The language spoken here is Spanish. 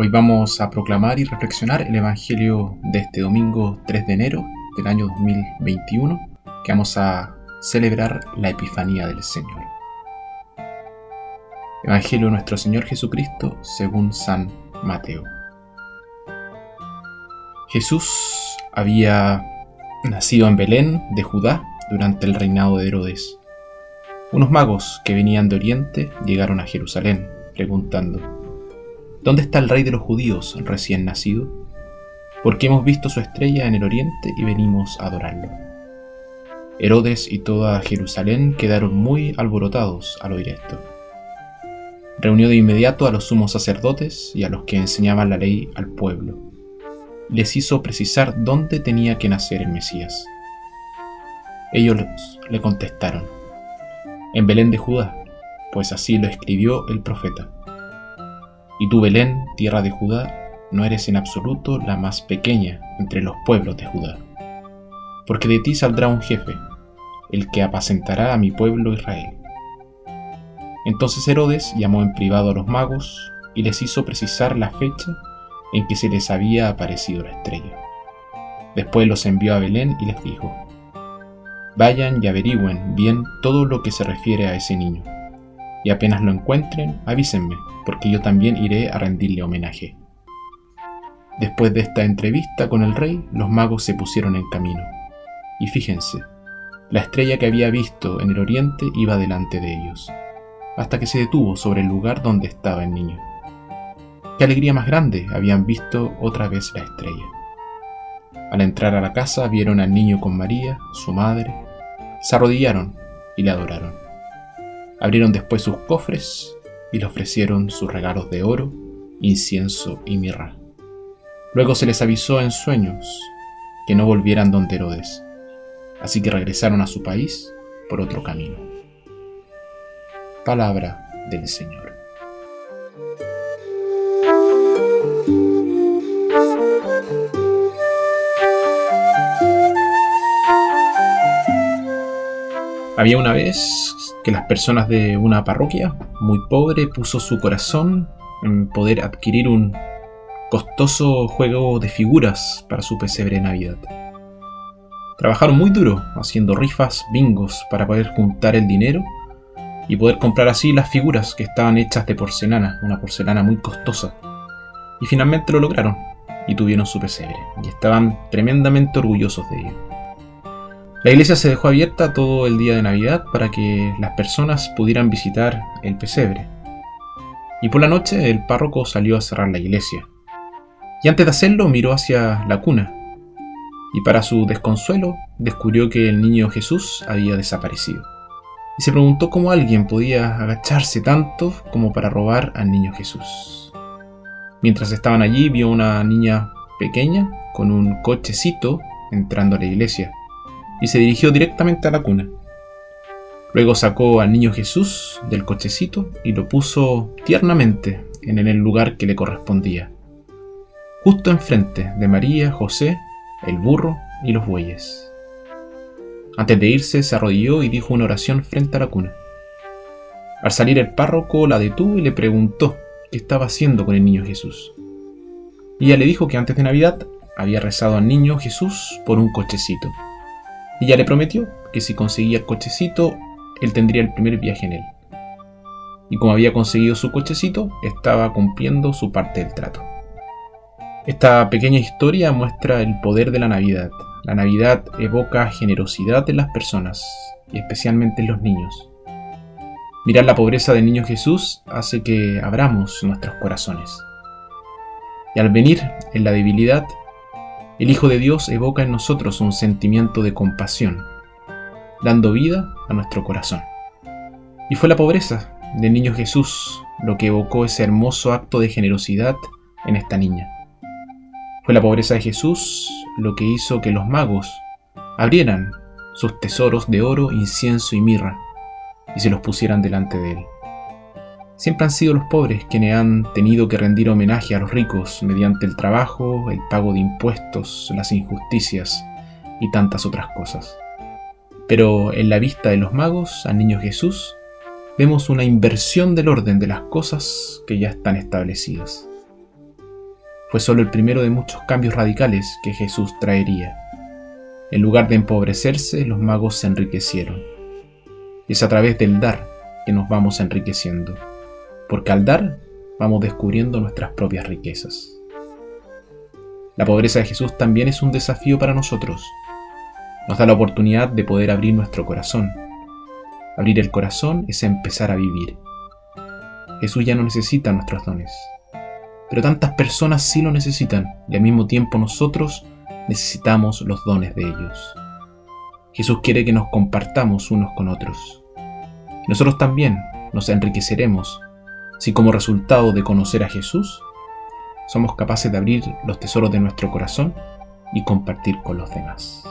Hoy vamos a proclamar y reflexionar el Evangelio de este domingo 3 de enero del año 2021, que vamos a celebrar la Epifanía del Señor. Evangelio de nuestro Señor Jesucristo según San Mateo. Jesús había nacido en Belén de Judá durante el reinado de Herodes. Unos magos que venían de Oriente llegaron a Jerusalén preguntando, ¿Dónde está el rey de los judíos recién nacido? Porque hemos visto su estrella en el oriente y venimos a adorarlo. Herodes y toda Jerusalén quedaron muy alborotados al oír esto. Reunió de inmediato a los sumos sacerdotes y a los que enseñaban la ley al pueblo. Les hizo precisar dónde tenía que nacer el Mesías. Ellos le contestaron, en Belén de Judá, pues así lo escribió el profeta. Y tú, Belén, tierra de Judá, no eres en absoluto la más pequeña entre los pueblos de Judá. Porque de ti saldrá un jefe, el que apacentará a mi pueblo Israel. Entonces Herodes llamó en privado a los magos y les hizo precisar la fecha en que se les había aparecido la estrella. Después los envió a Belén y les dijo, Vayan y averigüen bien todo lo que se refiere a ese niño y apenas lo encuentren, avísenme, porque yo también iré a rendirle homenaje. Después de esta entrevista con el rey, los magos se pusieron en camino. Y fíjense, la estrella que había visto en el oriente iba delante de ellos, hasta que se detuvo sobre el lugar donde estaba el niño. Qué alegría más grande habían visto otra vez la estrella. Al entrar a la casa vieron al niño con María, su madre, se arrodillaron y le adoraron. Abrieron después sus cofres y le ofrecieron sus regalos de oro, incienso y mirra. Luego se les avisó en sueños que no volvieran donde Herodes, así que regresaron a su país por otro camino. Palabra del Señor. Había una vez que las personas de una parroquia muy pobre puso su corazón en poder adquirir un costoso juego de figuras para su pesebre Navidad. Trabajaron muy duro haciendo rifas, bingos para poder juntar el dinero y poder comprar así las figuras que estaban hechas de porcelana, una porcelana muy costosa. Y finalmente lo lograron y tuvieron su pesebre y estaban tremendamente orgullosos de ello. La iglesia se dejó abierta todo el día de Navidad para que las personas pudieran visitar el pesebre. Y por la noche el párroco salió a cerrar la iglesia. Y antes de hacerlo miró hacia la cuna. Y para su desconsuelo descubrió que el niño Jesús había desaparecido. Y se preguntó cómo alguien podía agacharse tanto como para robar al niño Jesús. Mientras estaban allí vio una niña pequeña con un cochecito entrando a la iglesia y se dirigió directamente a la cuna. Luego sacó al niño Jesús del cochecito y lo puso tiernamente en el lugar que le correspondía, justo enfrente de María, José, el burro y los bueyes. Antes de irse se arrodilló y dijo una oración frente a la cuna. Al salir el párroco la detuvo y le preguntó qué estaba haciendo con el niño Jesús. Y ella le dijo que antes de Navidad había rezado al niño Jesús por un cochecito ya le prometió que si conseguía el cochecito, él tendría el primer viaje en él. Y como había conseguido su cochecito, estaba cumpliendo su parte del trato. Esta pequeña historia muestra el poder de la Navidad. La Navidad evoca generosidad en las personas, y especialmente en los niños. Mirar la pobreza del niño Jesús hace que abramos nuestros corazones. Y al venir en la debilidad, el Hijo de Dios evoca en nosotros un sentimiento de compasión, dando vida a nuestro corazón. Y fue la pobreza del niño Jesús lo que evocó ese hermoso acto de generosidad en esta niña. Fue la pobreza de Jesús lo que hizo que los magos abrieran sus tesoros de oro, incienso y mirra y se los pusieran delante de él. Siempre han sido los pobres quienes han tenido que rendir homenaje a los ricos mediante el trabajo, el pago de impuestos, las injusticias y tantas otras cosas. Pero en la vista de los magos, al niño Jesús, vemos una inversión del orden de las cosas que ya están establecidas. fue solo el primero de muchos cambios radicales que Jesús traería. En lugar de empobrecerse, los magos se enriquecieron. Es a través del dar que nos vamos enriqueciendo, porque al dar vamos descubriendo nuestras propias riquezas. La pobreza de Jesús también es un desafío para nosotros. Nos da la oportunidad de poder abrir nuestro corazón. Abrir el corazón es empezar a vivir. Jesús ya no necesita nuestros dones, pero tantas personas sí lo necesitan y al mismo tiempo nosotros necesitamos los dones de ellos. Jesús quiere que nos compartamos unos con otros. Nosotros también nos enriqueceremos si como resultado de conocer a Jesús somos capaces de abrir los tesoros de nuestro corazón y compartir con los demás.